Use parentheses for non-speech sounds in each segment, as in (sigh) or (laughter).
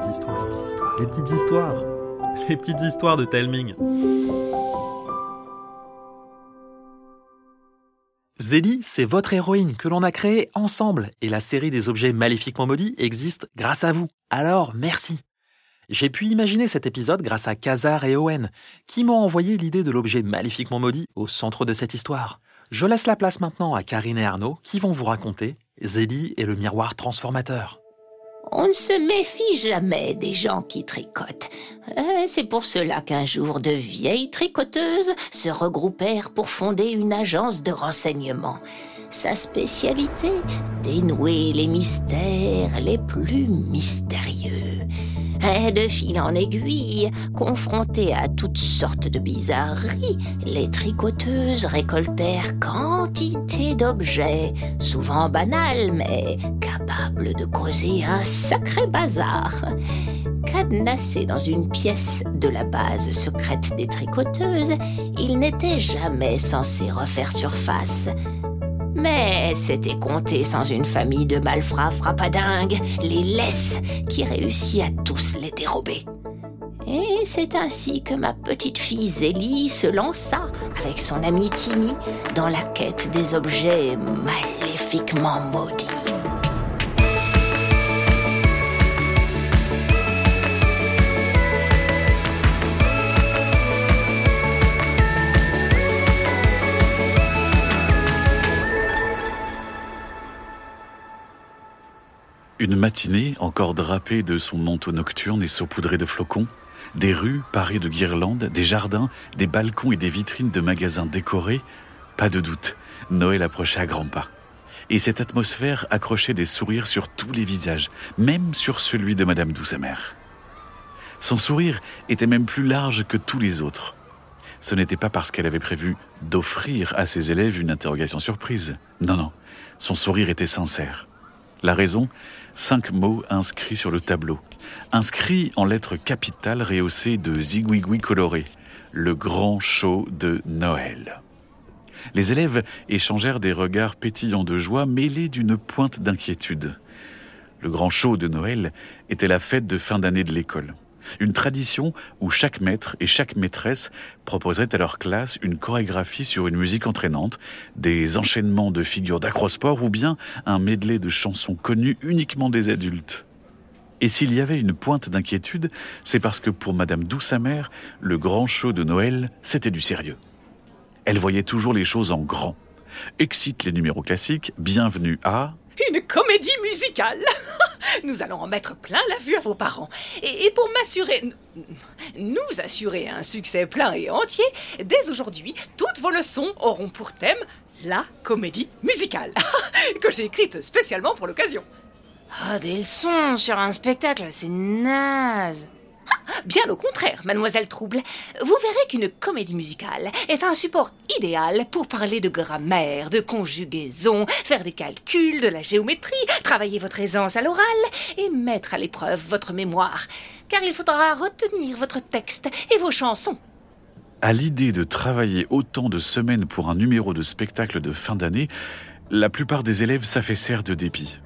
petites histoires, les petites histoires, les petites histoires de Telming. Zélie, c'est votre héroïne que l'on a créée ensemble et la série des objets maléfiquement maudits existe grâce à vous. Alors, merci. J'ai pu imaginer cet épisode grâce à Kazar et Owen, qui m'ont envoyé l'idée de l'objet maléfiquement maudit au centre de cette histoire. Je laisse la place maintenant à Karine et Arnaud qui vont vous raconter Zélie et le miroir transformateur. On ne se méfie jamais des gens qui tricotent. Euh, c'est pour cela qu'un jour de vieilles tricoteuses se regroupèrent pour fonder une agence de renseignement. Sa spécialité, dénouer les mystères les plus mystérieux. Et de fil en aiguille, confrontées à toutes sortes de bizarreries, les tricoteuses récoltèrent quantité d'objets, souvent banals, mais de causer un sacré bazar. Cadenassés dans une pièce de la base secrète des tricoteuses, ils n'étaient jamais censés refaire surface. Mais c'était compté sans une famille de malfrats frappadingues, les laisses, qui réussit à tous les dérober. Et c'est ainsi que ma petite fille Zélie se lança avec son ami Timmy dans la quête des objets maléfiquement maudits. Une matinée, encore drapée de son manteau nocturne et saupoudrée de flocons, des rues parées de guirlandes, des jardins, des balcons et des vitrines de magasins décorés, pas de doute, Noël approchait à grands pas. Et cette atmosphère accrochait des sourires sur tous les visages, même sur celui de Madame Douce-Amère. Son sourire était même plus large que tous les autres. Ce n'était pas parce qu'elle avait prévu d'offrir à ses élèves une interrogation surprise. Non, non, son sourire était sincère. La raison Cinq mots inscrits sur le tableau. Inscrits en lettres capitales rehaussées de zigouigoui colorés. Le grand show de Noël. Les élèves échangèrent des regards pétillants de joie mêlés d'une pointe d'inquiétude. Le grand show de Noël était la fête de fin d'année de l'école. Une tradition où chaque maître et chaque maîtresse proposeraient à leur classe une chorégraphie sur une musique entraînante, des enchaînements de figures d'acrosport ou bien un medley de chansons connues uniquement des adultes. Et s'il y avait une pointe d'inquiétude, c'est parce que pour Madame Douce-Amère, le grand show de Noël, c'était du sérieux. Elle voyait toujours les choses en grand. Excite les numéros classiques, bienvenue à... Une comédie musicale Nous allons en mettre plein la vue à vos parents. Et, pour m'assurer, nous assurer un succès plein et entier, dès aujourd'hui, toutes vos leçons auront pour thème la comédie musicale, (laughs) que j'ai écrite spécialement pour l'occasion. Oh, des leçons sur un spectacle, c'est naze. Bien au contraire, mademoiselle Trouble, vous verrez qu'une comédie musicale est un support idéal pour parler de grammaire, de conjugaison, faire des calculs, de la géométrie, travailler votre aisance à l'oral et mettre à l'épreuve votre mémoire, car il faudra retenir votre texte et vos chansons. À l'idée de travailler autant de semaines pour un numéro de spectacle de fin d'année, la plupart des élèves s'affaissèrent de dépit.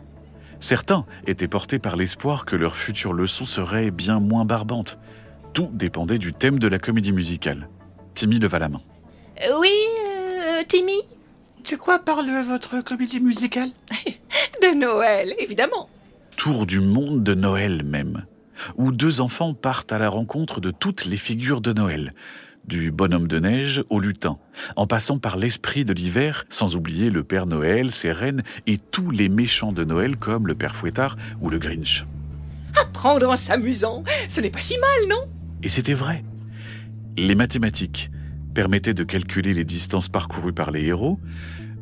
Certains étaient portés par l'espoir que leur future leçon serait bien moins barbante. Tout dépendait du thème de la comédie musicale. Timmy leva la main. Euh, oui, euh, Timmy? De quoi parle votre comédie musicale? (laughs) De Noël, évidemment. Tour du monde de Noël même, où deux enfants partent à la rencontre de toutes les figures de Noël, du bonhomme de neige au lutin, en passant par l'esprit de l'hiver, sans oublier le Père Noël, ses reines et tous les méchants de Noël comme le Père Fouettard ou le Grinch. Apprendre en s'amusant, ce n'est pas si mal, non? Et c'était vrai. Les mathématiques permettaient de calculer les distances parcourues par les héros,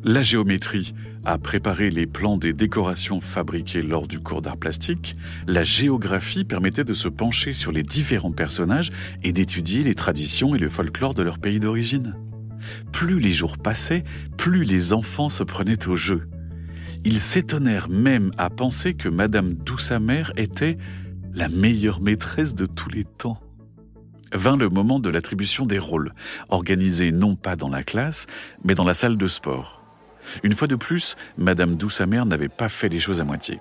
la géométrie a préparé les plans des décorations fabriquées lors du cours d'art plastique. La géographie permettait de se pencher sur les différents personnages et d'étudier les traditions et le folklore de leur pays d'origine. Plus les jours passaient, plus les enfants se prenaient au jeu. Ils s'étonnèrent même à penser que Madame Douce-Amère était la meilleure maîtresse de tous les temps. Vint le moment de l'attribution des rôles, organisés non pas dans la classe, mais dans la salle de sport. Une fois de plus, Madame Douce-Amère n'avait pas fait les choses à moitié.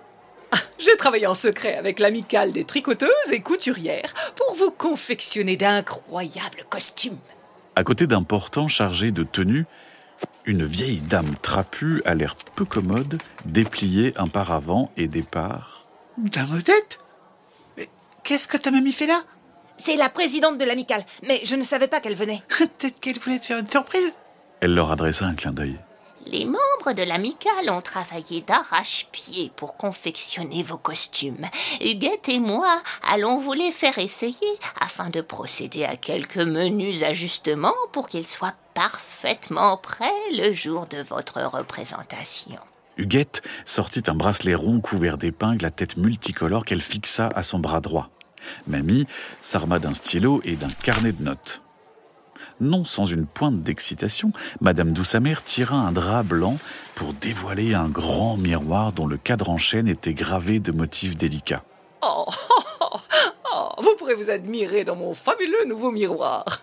J'ai travaillé en secret avec l'amicale des tricoteuses et couturières pour vous confectionner d'incroyables costumes. À côté d'un portant chargé de tenues, une vieille dame trapue à l'air peu commode dépliait un paravent et départ. Dame Odette? Mais qu'est-ce que ta mamie fait là? C'est la présidente de l'amicale, mais je ne savais pas qu'elle venait. (laughs) Peut-être qu'elle voulait te faire une surprise. Elle leur adressa un clin d'œil. Les membres de l'amicale ont travaillé d'arrache-pied pour confectionner vos costumes. Huguette et moi allons vous les faire essayer afin de procéder à quelques menus ajustements pour qu'ils soient parfaitement prêts le jour de votre représentation. Huguette sortit un bracelet rond couvert d'épingles à tête multicolore qu'elle fixa à son bras droit. Mamie s'arma d'un stylo et d'un carnet de notes non sans une pointe d'excitation, Madame Douce-Amère tira un drap blanc pour dévoiler un grand miroir dont le cadre en chêne était gravé de motifs délicats. Oh, oh, oh, vous pourrez vous admirer dans mon fabuleux nouveau miroir.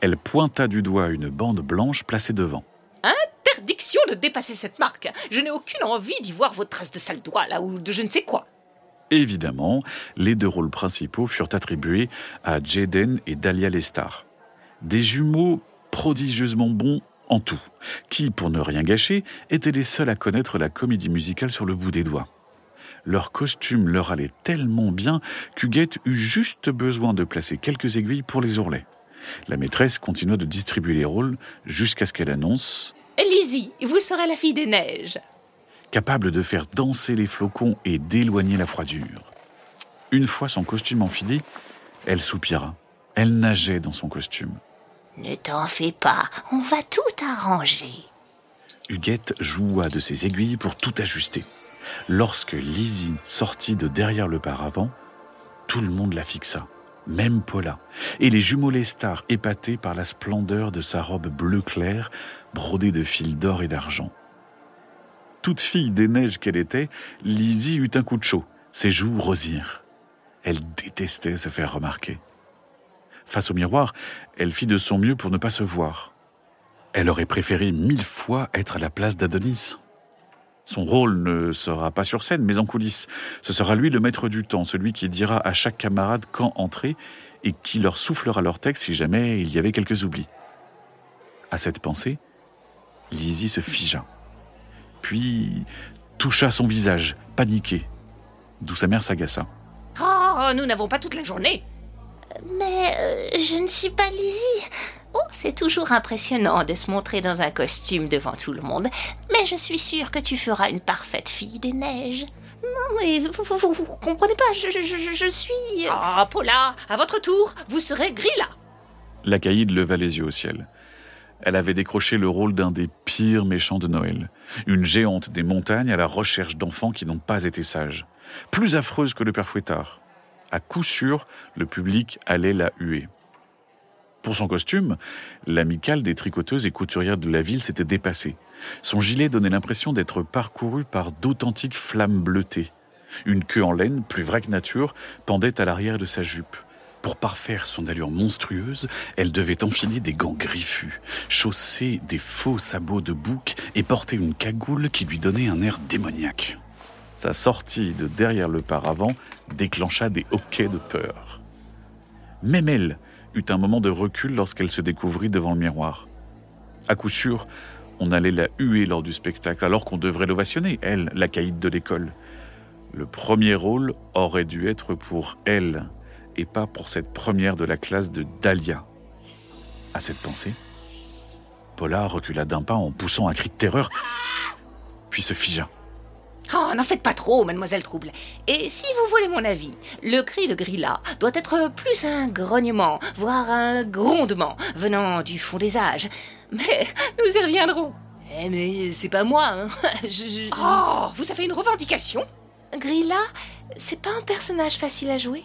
Elle pointa du doigt une bande blanche placée devant. Interdiction de dépasser cette marque. Je n'ai aucune envie d'y voir vos traces de sale doigt là ou de je ne sais quoi. Évidemment, les deux rôles principaux furent attribués à Jaden et Dahlia Lestar des jumeaux prodigieusement bons en tout, qui, pour ne rien gâcher, étaient les seuls à connaître la comédie musicale sur le bout des doigts. Leur costume leur allait tellement bien qu'Huguette eut juste besoin de placer quelques aiguilles pour les ourlets. La maîtresse continua de distribuer les rôles jusqu'à ce qu'elle annonce Lizzie, vous serez la fille des neiges. Capable de faire danser les flocons et d'éloigner la froidure. Une fois son costume enfilé, elle soupira. Elle nageait dans son costume. Ne t'en fais pas, on va tout arranger. Huguette joua de ses aiguilles pour tout ajuster. Lorsque Lizzie sortit de derrière le paravent, tout le monde la fixa, même Paula, et les jumeaux Lestar épatés par la splendeur de sa robe bleu clair, brodée de fils d'or et d'argent. Toute fille des neiges qu'elle était, Lizzie eut un coup de chaud. Ses joues rosirent. Elle détestait se faire remarquer. Face au miroir, elle fit de son mieux pour ne pas se voir. Elle aurait préféré mille fois être à la place d'Adonis. Son rôle ne sera pas sur scène, mais en coulisses. Ce sera lui le maître du temps, celui qui dira à chaque camarade quand entrer et qui leur soufflera leur texte si jamais il y avait quelques oublis. À cette pensée, Lizzie se figea, puis toucha son visage, paniqué, d'où sa mère s'agaça. Oh, nous n'avons pas toute la journée. Mais euh, je ne suis pas Lizzie. Oh, c'est toujours impressionnant de se montrer dans un costume devant tout le monde. Mais je suis sûre que tu feras une parfaite fille des neiges. Non, mais vous, vous, vous comprenez pas, je, je, je suis... Euh, ah, Paula, à votre tour, vous serez Grilla. La caïde leva les yeux au ciel. Elle avait décroché le rôle d'un des pires méchants de Noël. Une géante des montagnes à la recherche d'enfants qui n'ont pas été sages. Plus affreuse que le père Fouettard à coup sûr, le public allait la huer. Pour son costume, l'amicale des tricoteuses et couturières de la ville s'était dépassée. Son gilet donnait l'impression d'être parcouru par d'authentiques flammes bleutées. Une queue en laine, plus vraie que nature, pendait à l'arrière de sa jupe. Pour parfaire son allure monstrueuse, elle devait enfiler des gants griffus, chausser des faux sabots de bouc et porter une cagoule qui lui donnait un air démoniaque. Sa sortie de derrière le paravent déclencha des hoquets de peur. Même elle eut un moment de recul lorsqu'elle se découvrit devant le miroir. À coup sûr, on allait la huer lors du spectacle, alors qu'on devrait l'ovationner, elle, la caïde de l'école. Le premier rôle aurait dû être pour elle, et pas pour cette première de la classe de Dahlia. À cette pensée, Paula recula d'un pas en poussant un cri de terreur, puis se figea. Oh, n'en faites pas trop, mademoiselle Trouble. Et si vous voulez mon avis, le cri de Grilla doit être plus un grognement, voire un grondement, venant du fond des âges. Mais nous y reviendrons. Eh mais c'est pas moi, hein. (laughs) Je, Oh, vous avez une revendication Grilla, c'est pas un personnage facile à jouer.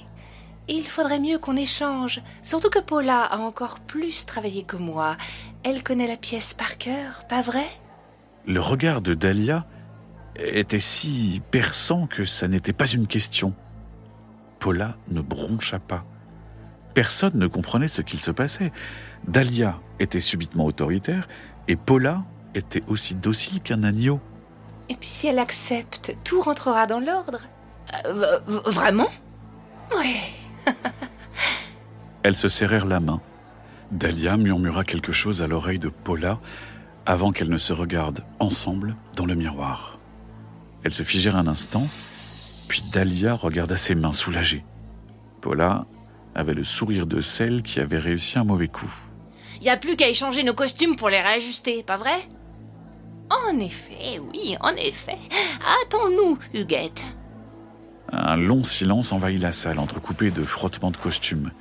Il faudrait mieux qu'on échange, surtout que Paula a encore plus travaillé que moi. Elle connaît la pièce par cœur, pas vrai? Le regard de Dahlia était si perçant que ça n'était pas une question. Paula ne broncha pas. Personne ne comprenait ce qu'il se passait. Dahlia était subitement autoritaire et Paula était aussi docile qu'un agneau. Et puis si elle accepte, tout rentrera dans l'ordre. Euh, vraiment? Oui. (laughs) Elles se serrèrent la main. Dahlia murmura quelque chose à l'oreille de Paula avant qu'elles ne se regardent ensemble dans le miroir. Elles se figèrent un instant, puis Dahlia regarda ses mains soulagées. Paula avait le sourire de celle qui avait réussi un mauvais coup. Y a plus qu'à échanger nos costumes pour les réajuster, pas vrai? En effet, oui, en effet. Hâtons-nous, Huguette. Un long silence envahit la salle, entrecoupé de frottements de costumes.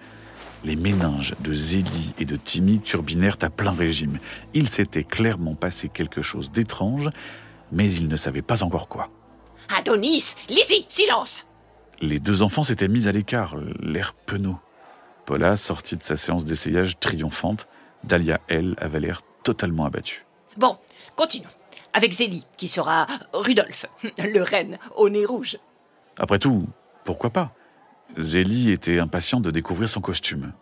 Les méninges de Zélie et de Timmy turbinèrent à plein régime. Il s'était clairement passé quelque chose d'étrange, mais ils ne savaient pas encore quoi. Adonis, Lizzie, silence Les deux enfants s'étaient mis à l'écart, l'air penaud. Paula sortit de sa séance d'essayage triomphante. Dahlia, elle, avait l'air totalement abattue. Bon, continuons. Avec Zélie, qui sera Rudolph, (laughs) le reine au nez rouge. Après tout, pourquoi pas? Zélie était impatiente de découvrir son costume.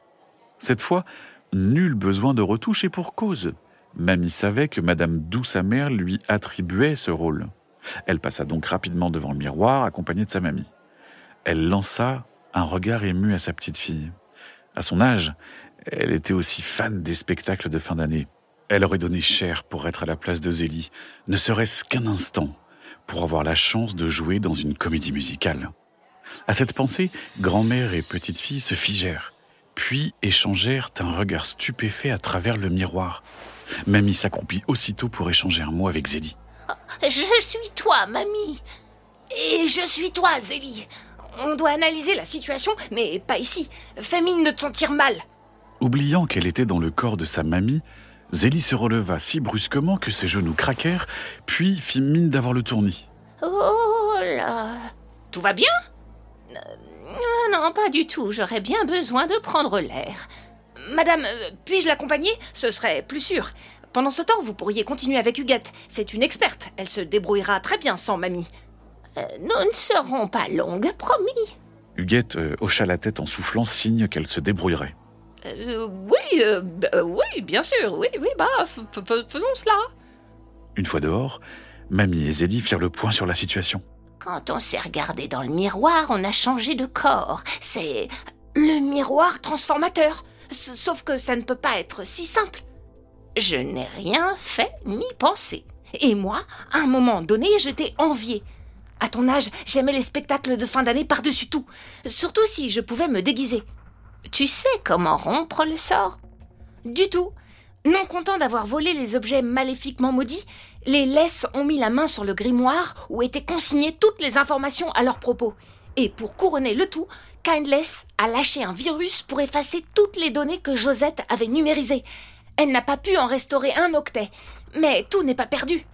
Cette fois, nul besoin de retouche et pour cause. Mamie savait que Madame Douce Mère lui attribuait ce rôle. Elle passa donc rapidement devant le miroir, accompagnée de sa mamie. Elle lança un regard ému à sa petite fille. À son âge, elle était aussi fan des spectacles de fin d'année. Elle aurait donné cher pour être à la place de Zélie, ne serait-ce qu'un instant, pour avoir la chance de jouer dans une comédie musicale. À cette pensée, grand-mère et petite fille se figèrent, puis échangèrent un regard stupéfait à travers le miroir. Mamie s'accroupit aussitôt pour échanger un mot avec Zélie. Je suis toi, mamie. Et je suis toi, Zélie. On doit analyser la situation, mais pas ici. Fais mine de te sentir mal. Oubliant qu'elle était dans le corps de sa mamie, Zélie se releva si brusquement que ses genoux craquèrent, puis fit mine d'avoir le tournis. Oh là. Tout va bien? Euh, Non, pas du tout. J'aurais bien besoin de prendre l'air. Madame, euh, puis-je l'accompagner? Ce serait plus sûr. Pendant ce temps, vous pourriez continuer avec Huguette. C'est une experte. Elle se débrouillera très bien sans mamie. Euh, nous ne serons pas longues, promis. Huguette euh, hocha la tête en soufflant, signe qu'elle se débrouillerait. Euh, oui, euh, b- euh, oui, bien sûr. Oui, oui, bah, faisons cela. Une fois dehors, Mamie et Zélie firent le point sur la situation. Quand on s'est regardé dans le miroir, on a changé de corps. C'est le miroir transformateur. Sauf que ça ne peut pas être si simple. Je n'ai rien fait ni pensé. Et moi, à un moment donné, j'étais enviée. À ton âge, j'aimais les spectacles de fin d'année par-dessus tout. Surtout si je pouvais me déguiser. Tu sais comment rompre le sort? Du tout. Non content d'avoir volé les objets maléfiquement maudits, les laisses ont mis la main sur le grimoire où étaient consignées toutes les informations à leur propos. Et pour couronner le tout, Kindless a lâché un virus pour effacer toutes les données que Josette avait numérisées. Elle n'a pas pu en restaurer un octet. Mais tout n'est pas perdu.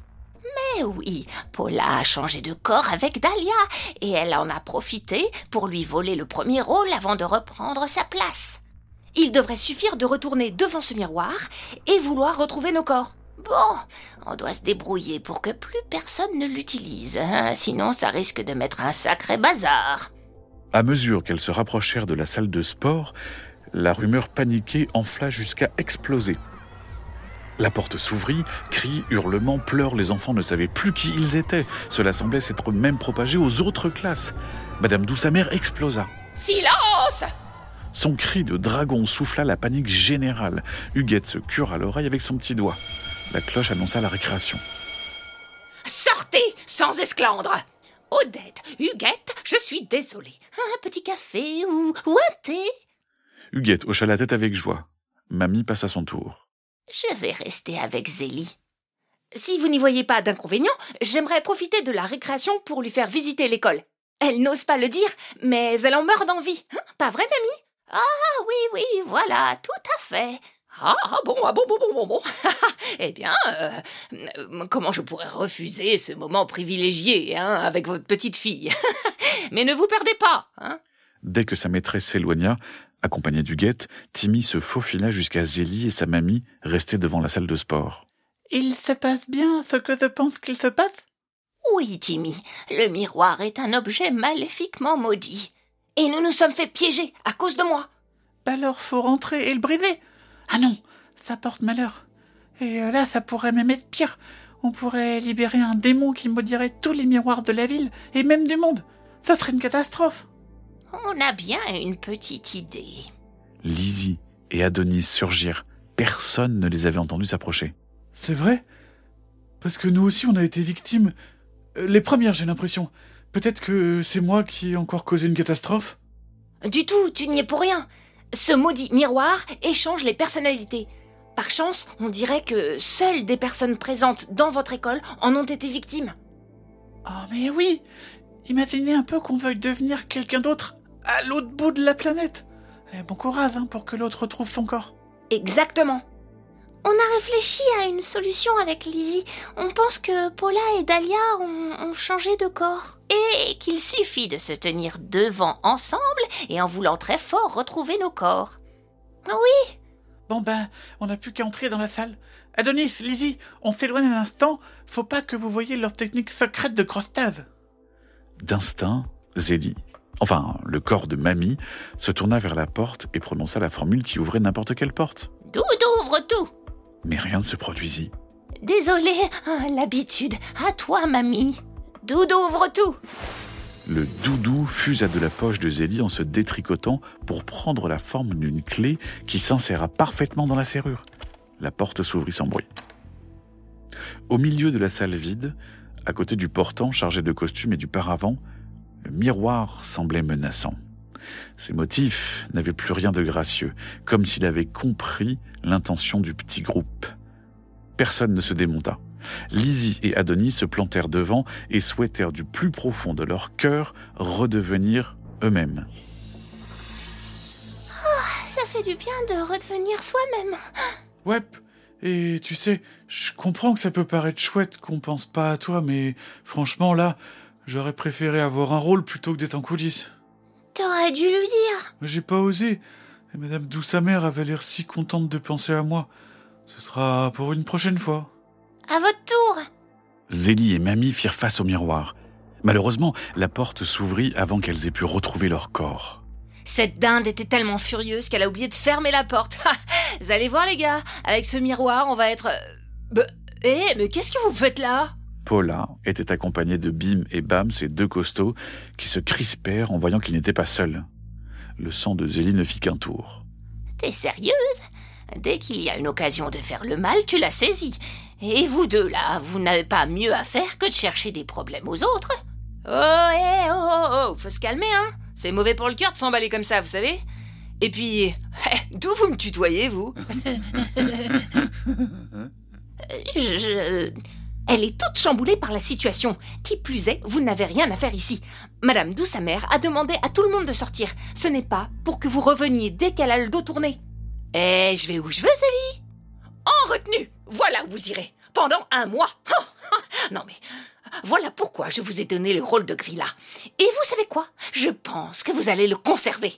Eh oui, Paula a changé de corps avec Dahlia et elle en a profité pour lui voler le premier rôle avant de reprendre sa place. Il devrait suffire de retourner devant ce miroir et vouloir retrouver nos corps. Bon, on doit se débrouiller pour que plus personne ne l'utilise, hein, sinon ça risque de mettre un sacré bazar. À mesure qu'elles se rapprochèrent de la salle de sport, la rumeur paniquée enfla jusqu'à exploser. La porte s'ouvrit, cris, hurlements, pleurs, les enfants ne savaient plus qui ils étaient. Cela semblait s'être même propagé aux autres classes. Madame Douce-Amère explosa. Silence Son cri de dragon souffla la panique générale. Huguette se cura l'oreille avec son petit doigt. La cloche annonça la récréation. Sortez sans esclandre Odette, Huguette, je suis désolée. Un petit café ou, ou un thé? Huguette hocha la tête avec joie. Mamie passa son tour. Je vais rester avec Zélie. Si vous n'y voyez pas d'inconvénient, j'aimerais profiter de la récréation pour lui faire visiter l'école. Elle n'ose pas le dire, mais elle en meurt d'envie. Hein, pas vrai, mamie? Ah oui, oui, voilà, tout à fait. Ah ah, bon, ah bon, bon, bon, bon, bon. (laughs) eh bien, euh, comment je pourrais refuser ce moment privilégié hein, avec votre petite fille? (laughs) Mais ne vous perdez pas, hein Dès que sa maîtresse s'éloigna, accompagnée d'Huguette, Timmy se faufila jusqu'à Zélie et sa mamie restées devant la salle de sport. Il se passe bien ce que je pense qu'il se passe? Oui, Timmy, le miroir est un objet maléfiquement maudit. Et nous nous sommes fait piéger à cause de moi. Alors faut rentrer et le briser. Ah non, ça porte malheur. Et euh, là, ça pourrait même être pire. On pourrait libérer un démon qui maudirait tous les miroirs de la ville et même du monde. Ça serait une catastrophe. On a bien une petite idée. Lizzie et Adonis surgirent. Personne ne les avait entendus s'approcher. C'est vrai? Parce que nous aussi, on a été victimes. Euh, Les premières, j'ai l'impression. Peut-être que c'est moi qui ai encore causé une catastrophe? Du tout, tu n'y es pour rien. Ce maudit miroir échange les personnalités. Par chance, on dirait que seules des personnes présentes dans votre école en ont été victimes. Oh, mais oui Imaginez un peu qu'on veuille devenir quelqu'un d'autre à l'autre bout de la planète. Eh, bon courage hein, pour que l'autre retrouve son corps. Exactement. On a réfléchi à une solution avec Lizzie. On pense que Paula et Dahlia ont, ont changé de corps. Et qu'il suffit de se tenir devant ensemble et en voulant très fort retrouver nos corps. Oui, Bon ben, on n'a plus qu'à entrer dans la salle. Adonis, Lizzie, on s'éloigne un instant. Faut pas que vous voyiez leur technique secrète de crosstage. D'instinct, Zélie, enfin le corps de Mamie, se tourna vers la porte et prononça la formule qui ouvrait n'importe quelle porte. Doudou. Mais rien ne se produisit. Désolé, ah, l'habitude. À toi, mamie. Doudou ouvre tout. Le doudou fusa de la poche de Zélie en se détricotant pour prendre la forme d'une clé qui s'inséra parfaitement dans la serrure. La porte s'ouvrit sans bruit. Au milieu de la salle vide, à côté du portant chargé de costumes et du paravent, le miroir semblait menaçant. Ses motifs n'avaient plus rien de gracieux, comme s'il avait compris l'intention du petit groupe. Personne ne se démonta. Lizzie et Adonis se plantèrent devant et souhaitèrent du plus profond de leur cœur redevenir eux-mêmes. ça fait du bien de redevenir soi-même. Ouais, et tu sais, je comprends que ça peut paraître chouette qu'on pense pas à toi, mais franchement là, j'aurais préféré avoir un rôle plutôt que d'être en coulisses. T'aurais dû lui dire. Mais j'ai pas osé. Et Madame Douce-Amère avait l'air si contente de penser à moi. Ce sera pour une prochaine fois. À votre tour. Zélie et Mamie firent face au miroir. Malheureusement, la porte s'ouvrit avant qu'elles aient pu retrouver leur corps. Cette dinde était tellement furieuse qu'elle a oublié de fermer la porte. Vous (laughs) allez voir les gars, avec ce miroir, on va être... euh, Eh, mais qu'est-ce que vous faites là? Paula était accompagnée de Bim et Bam, ces deux costauds, qui se crispèrent en voyant qu'ils n'étaient pas seuls. Le sang de Zélie ne fit qu'un tour. T'es sérieuse? Dès qu'il y a une occasion de faire le mal, tu la saisis. Et vous deux là, vous n'avez pas mieux à faire que de chercher des problèmes aux autres Oh, eh, oh, oh, oh, faut se calmer, hein C'est mauvais pour le cœur de s'emballer comme ça, vous savez Et puis, (laughs) eh, d'où vous me tutoyez, vous? (laughs) Je, je- Elle est toute chamboulée par la situation. Qui plus est, vous n'avez rien à faire ici. Madame Douce-Amère a demandé à tout le monde de sortir. Ce n'est pas pour que vous reveniez dès qu'elle a le dos tourné. Eh, je vais où je veux, Zélie En retenue Voilà où vous irez. Pendant un mois. (laughs) Non mais, voilà pourquoi je vous ai donné le rôle de Grilla. Et vous savez quoi? Je pense que vous allez le conserver.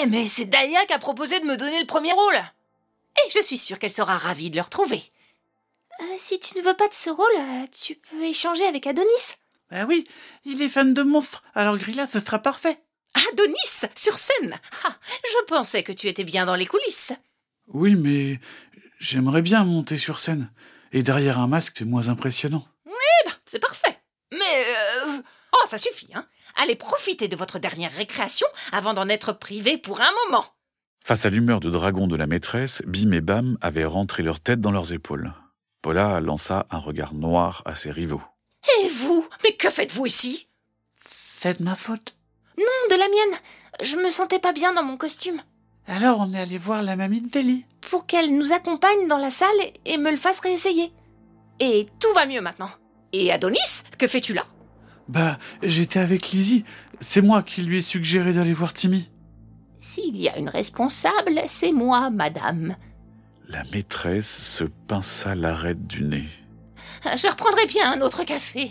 Eh, mais c'est Dahlia qui a proposé de me donner le premier rôle. Et je suis sûre qu'elle sera ravie de le retrouver. Euh, si tu ne veux pas de ce rôle, euh, tu peux échanger avec Adonis. Bah oui, il est fan de monstres, alors Grilla, ce sera parfait. Adonis, sur scène Ah, Je pensais que tu étais bien dans les coulisses. Oui, mais j'aimerais bien monter sur scène. Et derrière un masque, c'est moins impressionnant. C'est parfait. Mais... euh, Oh, ça suffit, hein Allez profiter de votre dernière récréation avant d'en être privé pour un moment. Face à l'humeur de dragon de la maîtresse, Bim et Bam avaient rentré leur tête dans leurs épaules. Paula lança un regard noir à ses rivaux. Et vous? Mais que faites-vous ici? De ma faute. Non, de la mienne. Je me sentais pas bien dans mon costume. Alors on est allé voir la mamie de Deli. Pour qu'elle nous accompagne dans la salle et me le fasse réessayer. Et tout va mieux maintenant. Et Adonis, que fais-tu là? Bah, j'étais avec Lizzie. C'est moi qui lui ai suggéré d'aller voir Timmy. S'il y a une responsable, c'est moi, madame. La maîtresse se pinça l'arête du nez. Je reprendrai bien un autre café.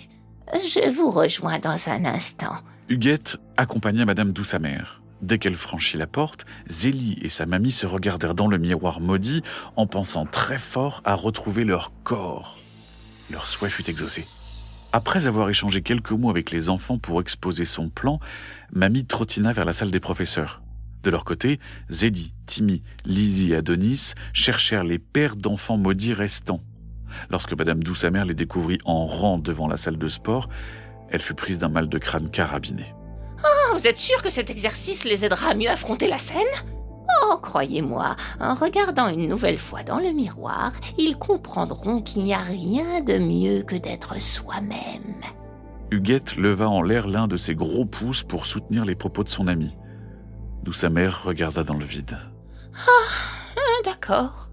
Je vous rejoins dans un instant. Huguette accompagna Madame Douce-Amère. Dès qu'elle franchit la porte, Zélie et sa mamie se regardèrent dans le miroir maudit en pensant très fort à retrouver leur corps. Leur souhait fut exaucé. Après avoir échangé quelques mots avec les enfants pour exposer son plan, Mamie trottina vers la salle des professeurs. De leur côté, Zélie, Timmy, Lizzie et Adonis cherchèrent les pères d'enfants maudits restants. Lorsque Madame Douce-Amère les découvrit en rang devant la salle de sport, Elle fut prise d'un mal de crâne carabiné. Oh, vous êtes sûr que cet exercice les aidera à mieux affronter la scène? Oh, croyez-moi, en regardant une nouvelle fois dans le miroir, ils comprendront qu'il n'y a rien de mieux que d'être soi-même. Huguette leva en l'air l'un de ses gros pouces pour soutenir les propos de son amie, d'où sa mère regarda dans le vide. Ah, d'accord.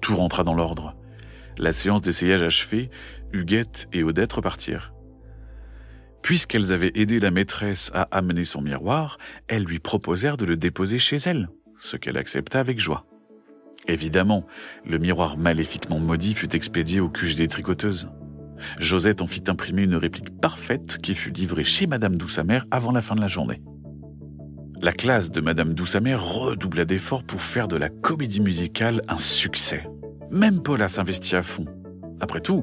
Tout rentra dans l'ordre. La séance d'essayage achevée, Huguette et Odette repartirent. Puisqu'elles avaient aidé la maîtresse à amener son miroir, elles lui proposèrent de le déposer chez elle, ce qu'elle accepta avec joie. Évidemment, le miroir maléfiquement maudit fut expédié au cuge des tricoteuses. Josette en fit imprimer une réplique parfaite qui fut livrée chez Madame Douce-Amère avant la fin de la journée. La classe de Madame Douce-Amère redoubla d'efforts pour faire de la comédie musicale un succès. Même Paula s'investit à fond. Après tout,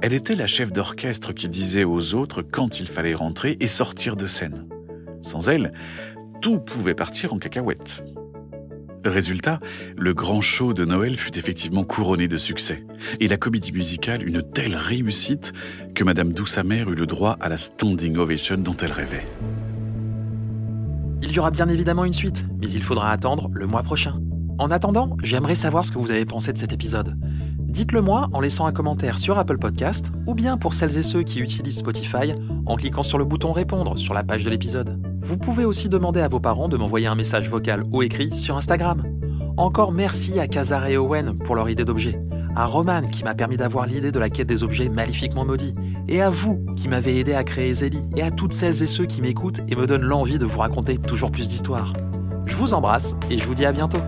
elle était la chef d'orchestre qui disait aux autres quand il fallait rentrer et sortir de scène. Sans elle, tout pouvait partir en cacahuète. Résultat, le grand show de Noël fut effectivement couronné de succès, et la comédie musicale une telle réussite que Madame Douce-Amère eut le droit à la standing ovation dont elle rêvait. Il y aura bien évidemment une suite, mais il faudra attendre le mois prochain. En attendant, j'aimerais savoir ce que vous avez pensé de cet épisode. Dites-le moi en laissant un commentaire sur Apple Podcast ou bien pour celles et ceux qui utilisent Spotify en cliquant sur le bouton répondre sur la page de l'épisode. Vous pouvez aussi demander à vos parents de m'envoyer un message vocal ou écrit sur Instagram. Encore merci à Kazar et Owen pour leur idée d'objet, à Roman qui m'a permis d'avoir l'idée de la quête des objets maléfiquement maudits, et à vous qui m'avez aidé à créer Zélie, et à toutes celles et ceux qui m'écoutent et me donnent l'envie de vous raconter toujours plus d'histoires. Je vous embrasse et je vous dis à bientôt.